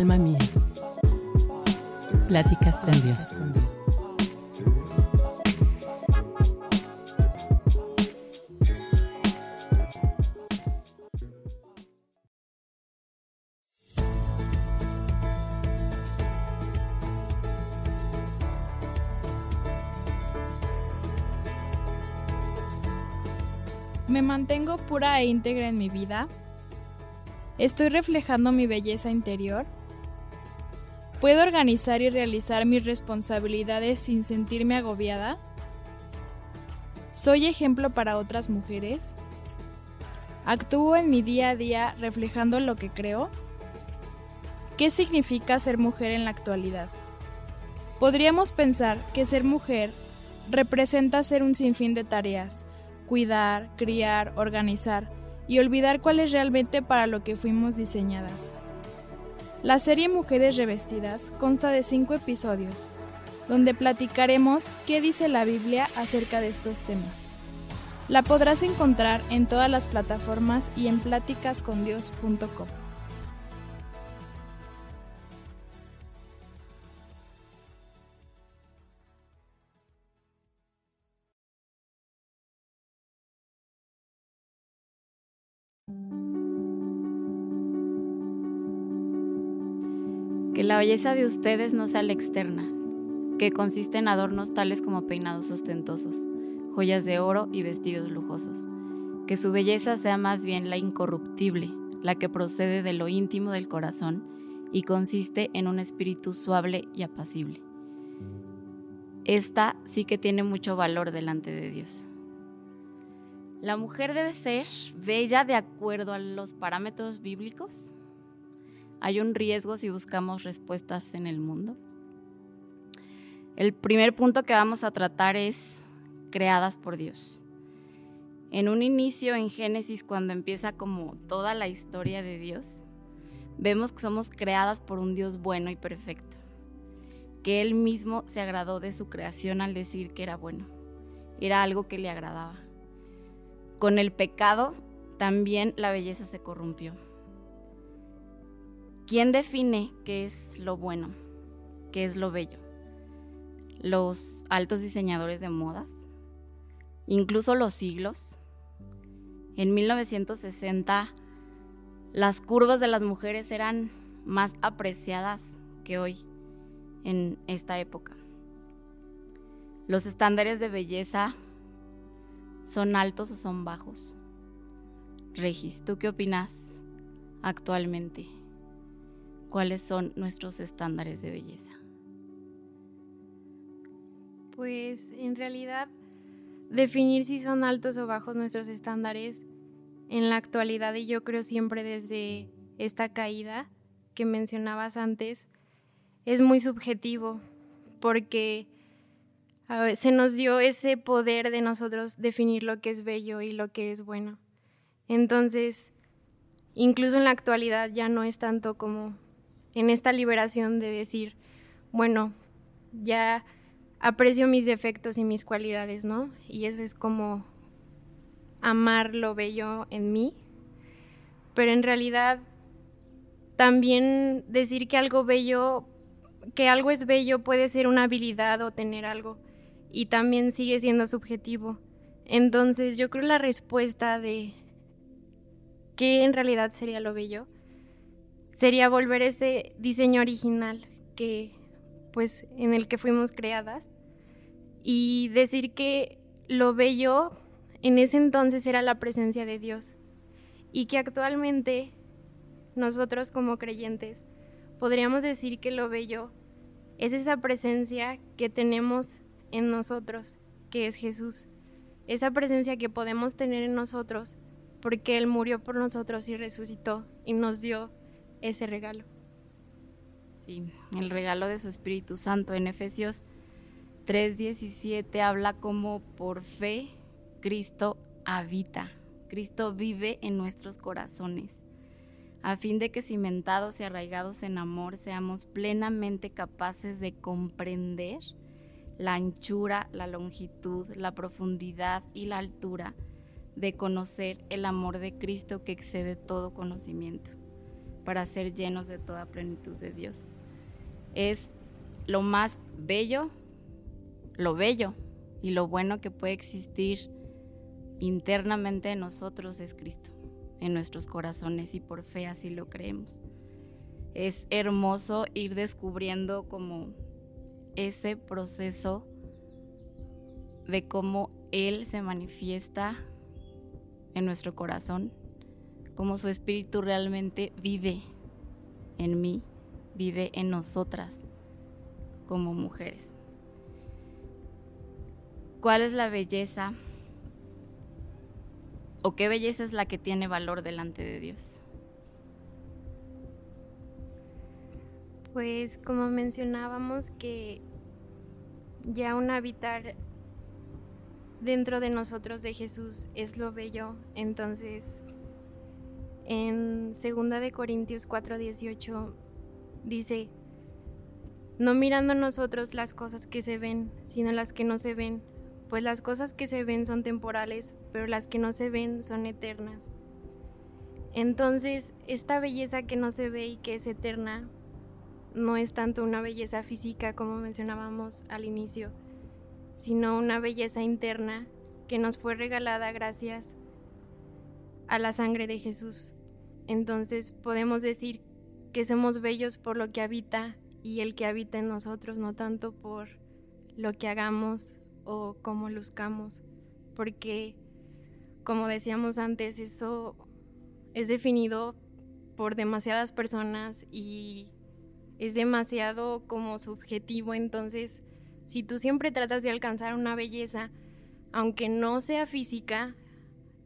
Alma mía. Pláticas con Dios. Me mantengo pura e íntegra en mi vida. Estoy reflejando mi belleza interior. ¿Puedo organizar y realizar mis responsabilidades sin sentirme agobiada? ¿Soy ejemplo para otras mujeres? ¿Actúo en mi día a día reflejando lo que creo? ¿Qué significa ser mujer en la actualidad? Podríamos pensar que ser mujer representa ser un sinfín de tareas, cuidar, criar, organizar y olvidar cuál es realmente para lo que fuimos diseñadas. La serie Mujeres Revestidas consta de cinco episodios, donde platicaremos qué dice la Biblia acerca de estos temas. La podrás encontrar en todas las plataformas y en pláticascondios.com. belleza de ustedes no sea la externa, que consiste en adornos tales como peinados ostentosos, joyas de oro y vestidos lujosos. Que su belleza sea más bien la incorruptible, la que procede de lo íntimo del corazón y consiste en un espíritu suave y apacible. Esta sí que tiene mucho valor delante de Dios. La mujer debe ser bella de acuerdo a los parámetros bíblicos. Hay un riesgo si buscamos respuestas en el mundo. El primer punto que vamos a tratar es creadas por Dios. En un inicio en Génesis, cuando empieza como toda la historia de Dios, vemos que somos creadas por un Dios bueno y perfecto, que Él mismo se agradó de su creación al decir que era bueno, era algo que le agradaba. Con el pecado también la belleza se corrompió. ¿Quién define qué es lo bueno? ¿Qué es lo bello? Los altos diseñadores de modas, incluso los siglos. En 1960 las curvas de las mujeres eran más apreciadas que hoy en esta época. Los estándares de belleza ¿Son altos o son bajos? Regis, ¿tú qué opinas actualmente? ¿Cuáles son nuestros estándares de belleza? Pues en realidad definir si son altos o bajos nuestros estándares en la actualidad y yo creo siempre desde esta caída que mencionabas antes es muy subjetivo porque se nos dio ese poder de nosotros definir lo que es bello y lo que es bueno. Entonces, incluso en la actualidad ya no es tanto como en esta liberación de decir, bueno, ya aprecio mis defectos y mis cualidades, ¿no? Y eso es como amar lo bello en mí. Pero en realidad también decir que algo bello, que algo es bello puede ser una habilidad o tener algo y también sigue siendo subjetivo. Entonces yo creo la respuesta de qué en realidad sería lo bello sería volver ese diseño original que pues en el que fuimos creadas y decir que lo bello en ese entonces era la presencia de Dios y que actualmente nosotros como creyentes podríamos decir que lo bello es esa presencia que tenemos en nosotros, que es Jesús. Esa presencia que podemos tener en nosotros porque Él murió por nosotros y resucitó y nos dio ese regalo. Sí, el regalo de su Espíritu Santo. En Efesios 3:17 habla como por fe Cristo habita, Cristo vive en nuestros corazones, a fin de que cimentados y arraigados en amor seamos plenamente capaces de comprender la anchura, la longitud, la profundidad y la altura de conocer el amor de Cristo que excede todo conocimiento, para ser llenos de toda plenitud de Dios. Es lo más bello, lo bello y lo bueno que puede existir internamente en nosotros es Cristo, en nuestros corazones y por fe así lo creemos. Es hermoso ir descubriendo como ese proceso de cómo Él se manifiesta en nuestro corazón, cómo su espíritu realmente vive en mí, vive en nosotras como mujeres. ¿Cuál es la belleza o qué belleza es la que tiene valor delante de Dios? Pues como mencionábamos que ya un habitar dentro de nosotros de Jesús es lo bello, entonces en 2 de Corintios 4:18 dice, no mirando nosotros las cosas que se ven, sino las que no se ven, pues las cosas que se ven son temporales, pero las que no se ven son eternas. Entonces, esta belleza que no se ve y que es eterna, no es tanto una belleza física como mencionábamos al inicio, sino una belleza interna que nos fue regalada gracias a la sangre de Jesús. Entonces podemos decir que somos bellos por lo que habita y el que habita en nosotros, no tanto por lo que hagamos o cómo luzcamos, porque como decíamos antes, eso es definido por demasiadas personas y es demasiado como subjetivo, entonces si tú siempre tratas de alcanzar una belleza, aunque no sea física,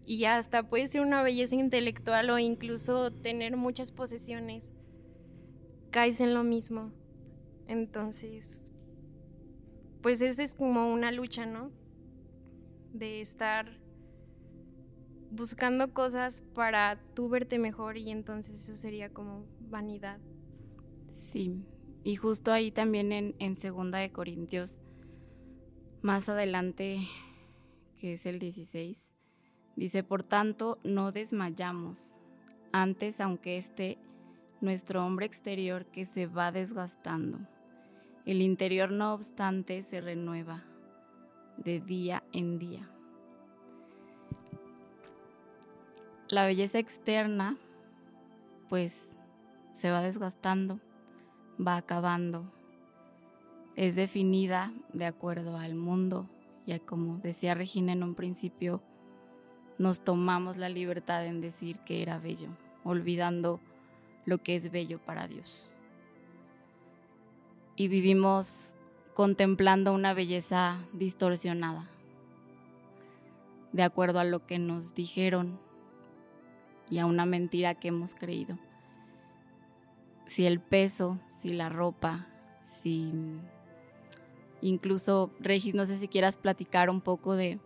y hasta puede ser una belleza intelectual o incluso tener muchas posesiones, caes en lo mismo. Entonces, pues esa es como una lucha, ¿no? De estar buscando cosas para tú verte mejor y entonces eso sería como vanidad. Sí, y justo ahí también en, en Segunda de Corintios, más adelante, que es el 16, dice, por tanto, no desmayamos. Antes, aunque esté nuestro hombre exterior que se va desgastando, el interior no obstante se renueva de día en día. La belleza externa, pues, se va desgastando va acabando. Es definida de acuerdo al mundo y como decía Regina en un principio, nos tomamos la libertad en decir que era bello, olvidando lo que es bello para Dios. Y vivimos contemplando una belleza distorsionada, de acuerdo a lo que nos dijeron y a una mentira que hemos creído si el peso, si la ropa, si incluso, Regis, no sé si quieras platicar un poco de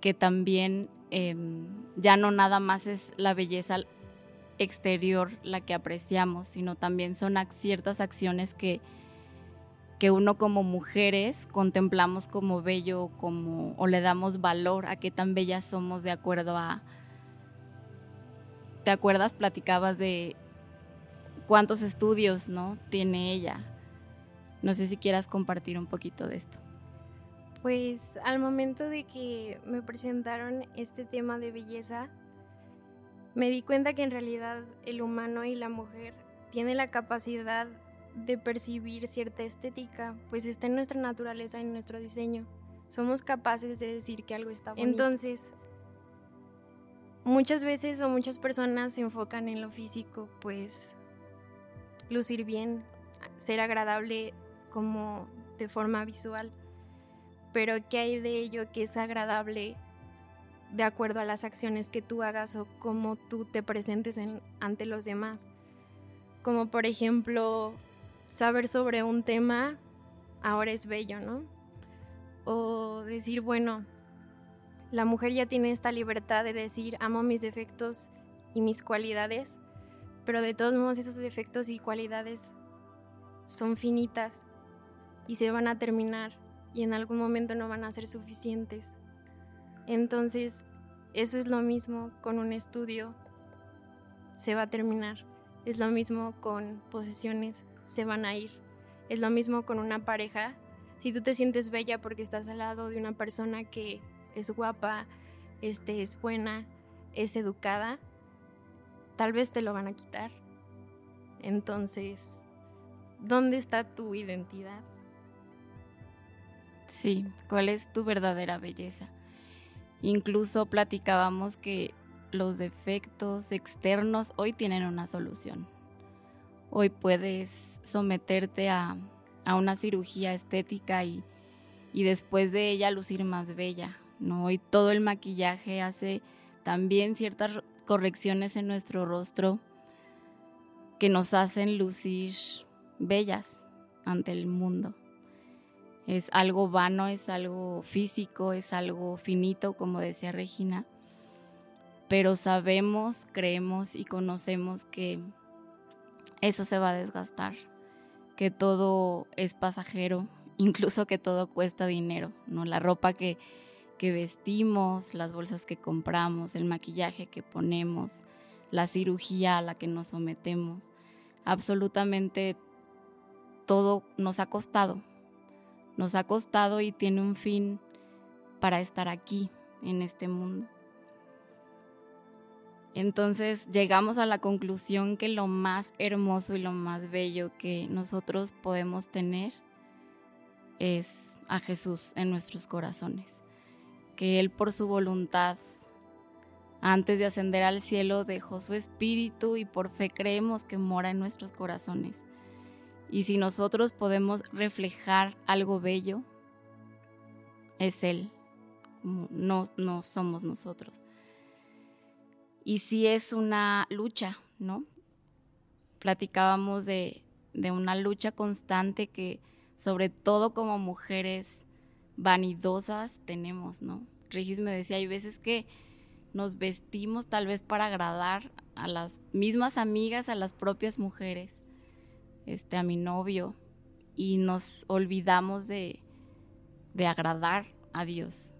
que también em, ya no nada más es la belleza exterior la que apreciamos, sino también son ciertas acciones que, que uno como mujeres contemplamos como bello como, o le damos valor a qué tan bellas somos de acuerdo a... ¿Te acuerdas? Platicabas de cuántos estudios ¿no? tiene ella. No sé si quieras compartir un poquito de esto. Pues al momento de que me presentaron este tema de belleza, me di cuenta que en realidad el humano y la mujer tienen la capacidad de percibir cierta estética, pues está en nuestra naturaleza, en nuestro diseño. Somos capaces de decir que algo está bonito. Entonces, muchas veces o muchas personas se enfocan en lo físico, pues lucir bien, ser agradable como de forma visual, pero ¿qué hay de ello que es agradable de acuerdo a las acciones que tú hagas o cómo tú te presentes ante los demás? Como por ejemplo, saber sobre un tema ahora es bello, ¿no? O decir, bueno, la mujer ya tiene esta libertad de decir, amo mis defectos y mis cualidades, pero de todos modos esos defectos y cualidades son finitas y se van a terminar y en algún momento no van a ser suficientes. Entonces, eso es lo mismo con un estudio. se va a terminar. Es lo mismo con posesiones, se van a ir. Es lo mismo con una pareja. Si tú te sientes bella porque estás al lado de una persona que es guapa, este, es buena, es educada, tal vez te lo van a quitar. Entonces, ¿dónde está tu identidad? Sí, ¿cuál es tu verdadera belleza? Incluso platicábamos que los defectos externos hoy tienen una solución. Hoy puedes someterte a, una cirugía estética y, y, después de ella lucir más bella. ¿no? Hoy todo el maquillaje hace también ciertas correcciones en nuestro rostro que nos hacen lucir bellas ante el mundo. Es algo vano, es algo físico, es algo finito, como decía Regina, pero sabemos, creemos y conocemos que eso se va a desgastar, que todo es pasajero, incluso que todo cuesta dinero, ¿no? La ropa que, que vestimos, las bolsas que compramos, el maquillaje que ponemos, la cirugía a la que nos sometemos, absolutamente todo nos ha costado, nos ha costado y tiene un fin para estar aquí en este mundo. Entonces llegamos a la conclusión que lo más hermoso y lo más bello que nosotros podemos tener es a Jesús en nuestros corazones. Que Él por su voluntad, antes de ascender al cielo, dejó su espíritu y por fe creemos que mora en nuestros corazones. Y si nosotros podemos reflejar algo bello, es Él, no, no somos nosotros y sí es una lucha, ¿no? Platicábamos de, una lucha constante que sobre todo como mujeres vanidosas tenemos, ¿no? Regis me decía, hay veces que nos vestimos tal vez para agradar a las mismas amigas, a las propias mujeres, este, a mi novio, y nos olvidamos de, de agradar a Dios,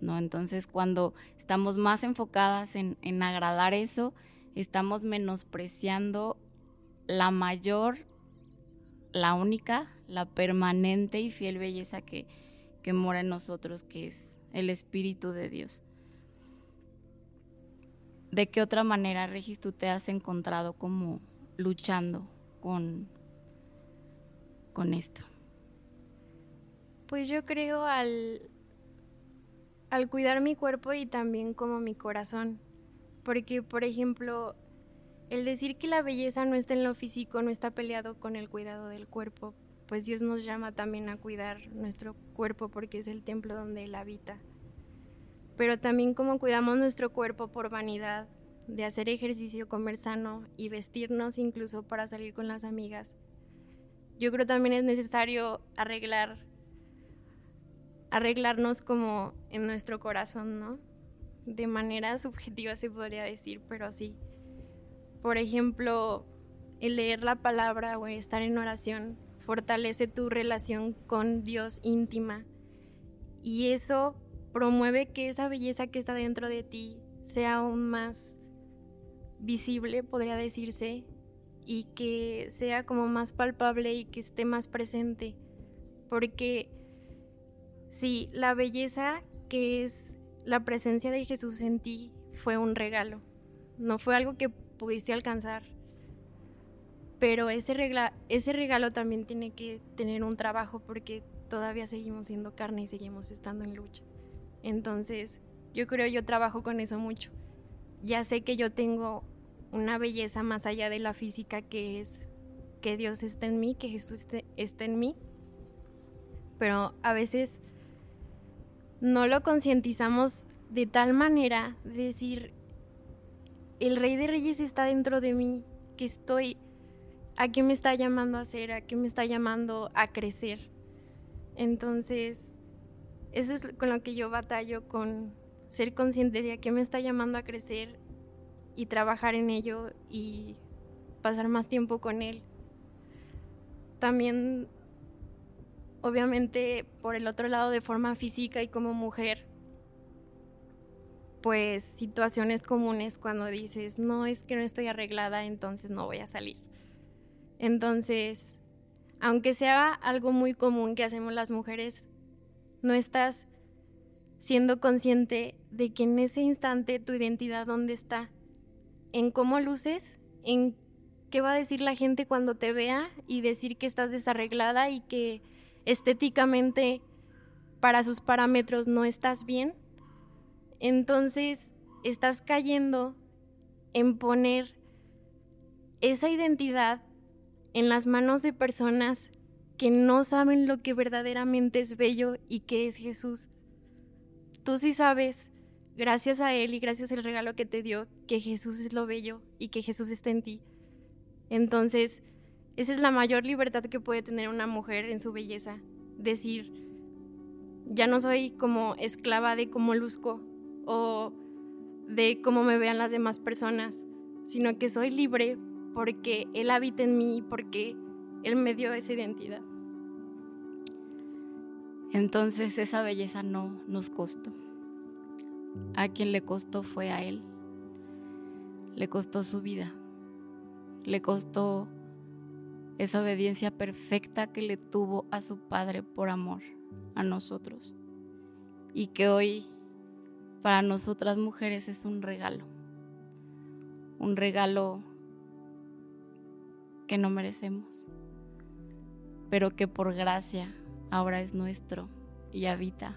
¿no? Entonces, cuando estamos más enfocadas en, agradar eso, estamos menospreciando la mayor, la única, la permanente y fiel belleza que, que mora en nosotros, que es el Espíritu de Dios. ¿De qué otra manera, Regis, tú te has encontrado como luchando con, con esto? Pues yo creo al, al cuidar mi cuerpo y también como mi corazón. Porque, por ejemplo, el decir que la belleza no está en lo físico no está peleado con el cuidado del cuerpo, pues Dios nos llama también a cuidar nuestro cuerpo porque es el templo donde Él habita. Pero también como cuidamos nuestro cuerpo por vanidad, de hacer ejercicio, comer sano y vestirnos incluso para salir con las amigas. Yo creo también es necesario arreglar arreglarnos como en nuestro corazón, ¿no? De manera subjetiva se podría decir, pero sí. Por ejemplo, el leer la palabra o estar en oración fortalece tu relación con Dios íntima y eso promueve que esa belleza que está dentro de ti sea aún más visible, podría decirse, y que sea como más palpable y que esté más presente, porque Sí, la belleza que es la presencia de Jesús en ti fue un regalo, no fue algo que pudiste alcanzar, pero ese, ese regalo también tiene que tener un trabajo porque todavía seguimos siendo carne y seguimos estando en lucha. Entonces, yo creo yo trabajo con eso mucho. Ya sé que yo tengo una belleza más allá de la física que es que Dios está en mí, que Jesús está en mí, pero a veces no lo concientizamos de tal manera de decir, el rey de reyes está dentro de mí, que estoy, ¿a qué me está llamando a hacer? ¿A qué me está llamando a crecer? Entonces, eso es con lo que yo batallo, con ser consciente de a qué me está llamando a crecer y trabajar en ello y pasar más tiempo con él. También obviamente por el otro lado de forma física y como mujer, pues situaciones comunes cuando dices, no, es que no estoy arreglada, entonces no voy a salir. Entonces, aunque sea algo muy común que hacemos las mujeres, no estás siendo consciente de que en ese instante tu identidad dónde está, en cómo luces, en qué va a decir la gente cuando te vea y decir que estás desarreglada y que estéticamente para sus parámetros no estás bien. Entonces estás cayendo en poner esa identidad en las manos de personas que no saben lo que verdaderamente es bello y que es Jesús. Tú sí sabes, gracias a Él y gracias al regalo que te dio, que Jesús es lo bello y que Jesús está en ti. Entonces, esa es la mayor libertad que puede tener una mujer en su belleza. Decir, ya no soy como esclava de cómo luzco o de cómo me vean las demás personas, sino que soy libre porque Él habita en mí, porque Él me dio esa identidad. Entonces esa belleza no nos costó. A quien le costó fue a Él. Le costó su vida. Le costó esa obediencia perfecta que le tuvo a su Padre por amor a nosotros. Y que hoy para nosotras mujeres es un regalo. Un regalo que no merecemos, pero que por gracia ahora es nuestro y habita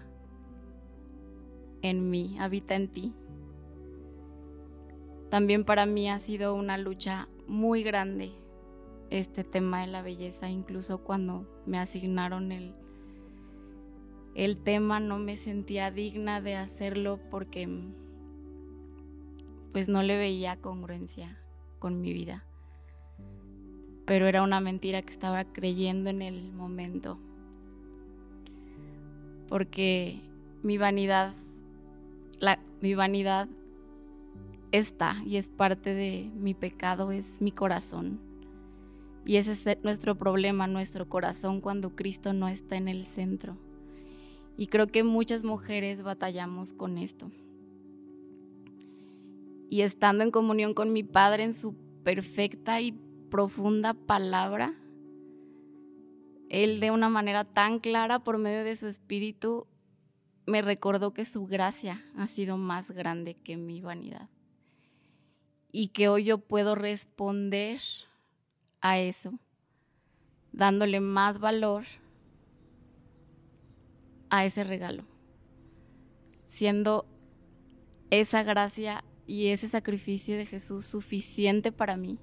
en mí, habita en ti. También para mí ha sido una lucha muy grande este tema de la belleza, incluso cuando me asignaron el, el tema no me sentía digna de hacerlo porque pues no le veía congruencia con mi vida. Pero era una mentira que estaba creyendo en el momento porque mi vanidad, mi vanidad está y es parte de mi pecado, es mi corazón. Y ese es nuestro problema, nuestro corazón cuando Cristo no está en el centro. Y creo que muchas mujeres batallamos con esto. Y estando en comunión con mi Padre en su perfecta y profunda palabra, él de una manera tan clara por medio de su espíritu me recordó que su gracia ha sido más grande que mi vanidad y que hoy yo puedo responder a eso, dándole más valor a ese regalo, siendo esa gracia y ese sacrificio de Jesús suficiente para mí,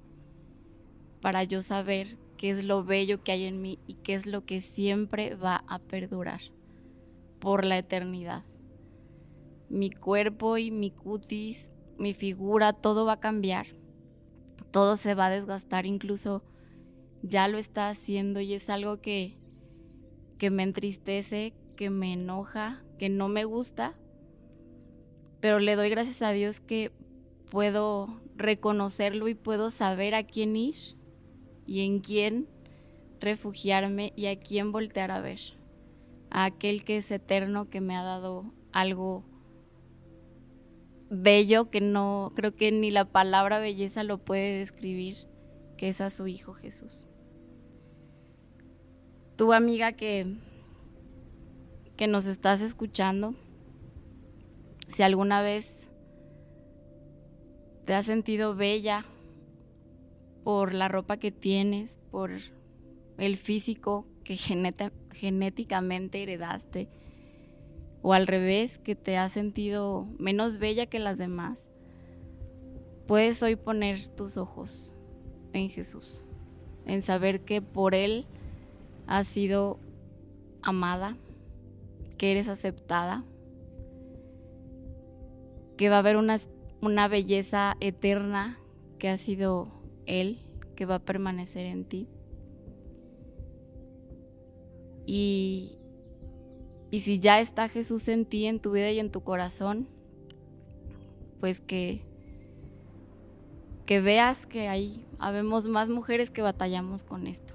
para yo saber qué es lo bello que hay en mí y qué es lo que siempre va a perdurar por la eternidad. Mi cuerpo y mi cutis, mi figura, todo va a cambiar, todo se va a desgastar, incluso ya lo está haciendo y es algo que, que me entristece, que me enoja, que no me gusta, pero le doy gracias a Dios que puedo reconocerlo y puedo saber a quién ir y en quién refugiarme y a quién voltear a ver. A aquel que es eterno, que me ha dado algo bello que no, creo que ni la palabra belleza lo puede describir, que es a su Hijo Jesús. Tu amiga que, que nos estás escuchando, si alguna vez te has sentido bella por la ropa que tienes, por el físico que genéticamente heredaste, o al revés, que te has sentido menos bella que las demás, puedes hoy poner tus ojos en Jesús, en saber que por Él has sido amada, que eres aceptada, que va a haber una, una belleza eterna que ha sido él que va a permanecer en ti. Y, y si ya está Jesús en ti, en tu vida y en tu corazón, pues que, que veas que hay, habemos más mujeres que batallamos con esto,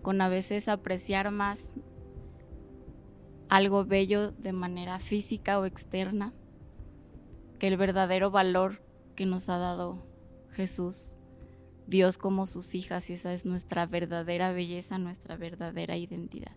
con a veces apreciar más algo bello de manera física o externa, que el verdadero valor que nos ha dado Jesús, Dios como sus hijas, y esa es nuestra verdadera belleza, nuestra verdadera identidad.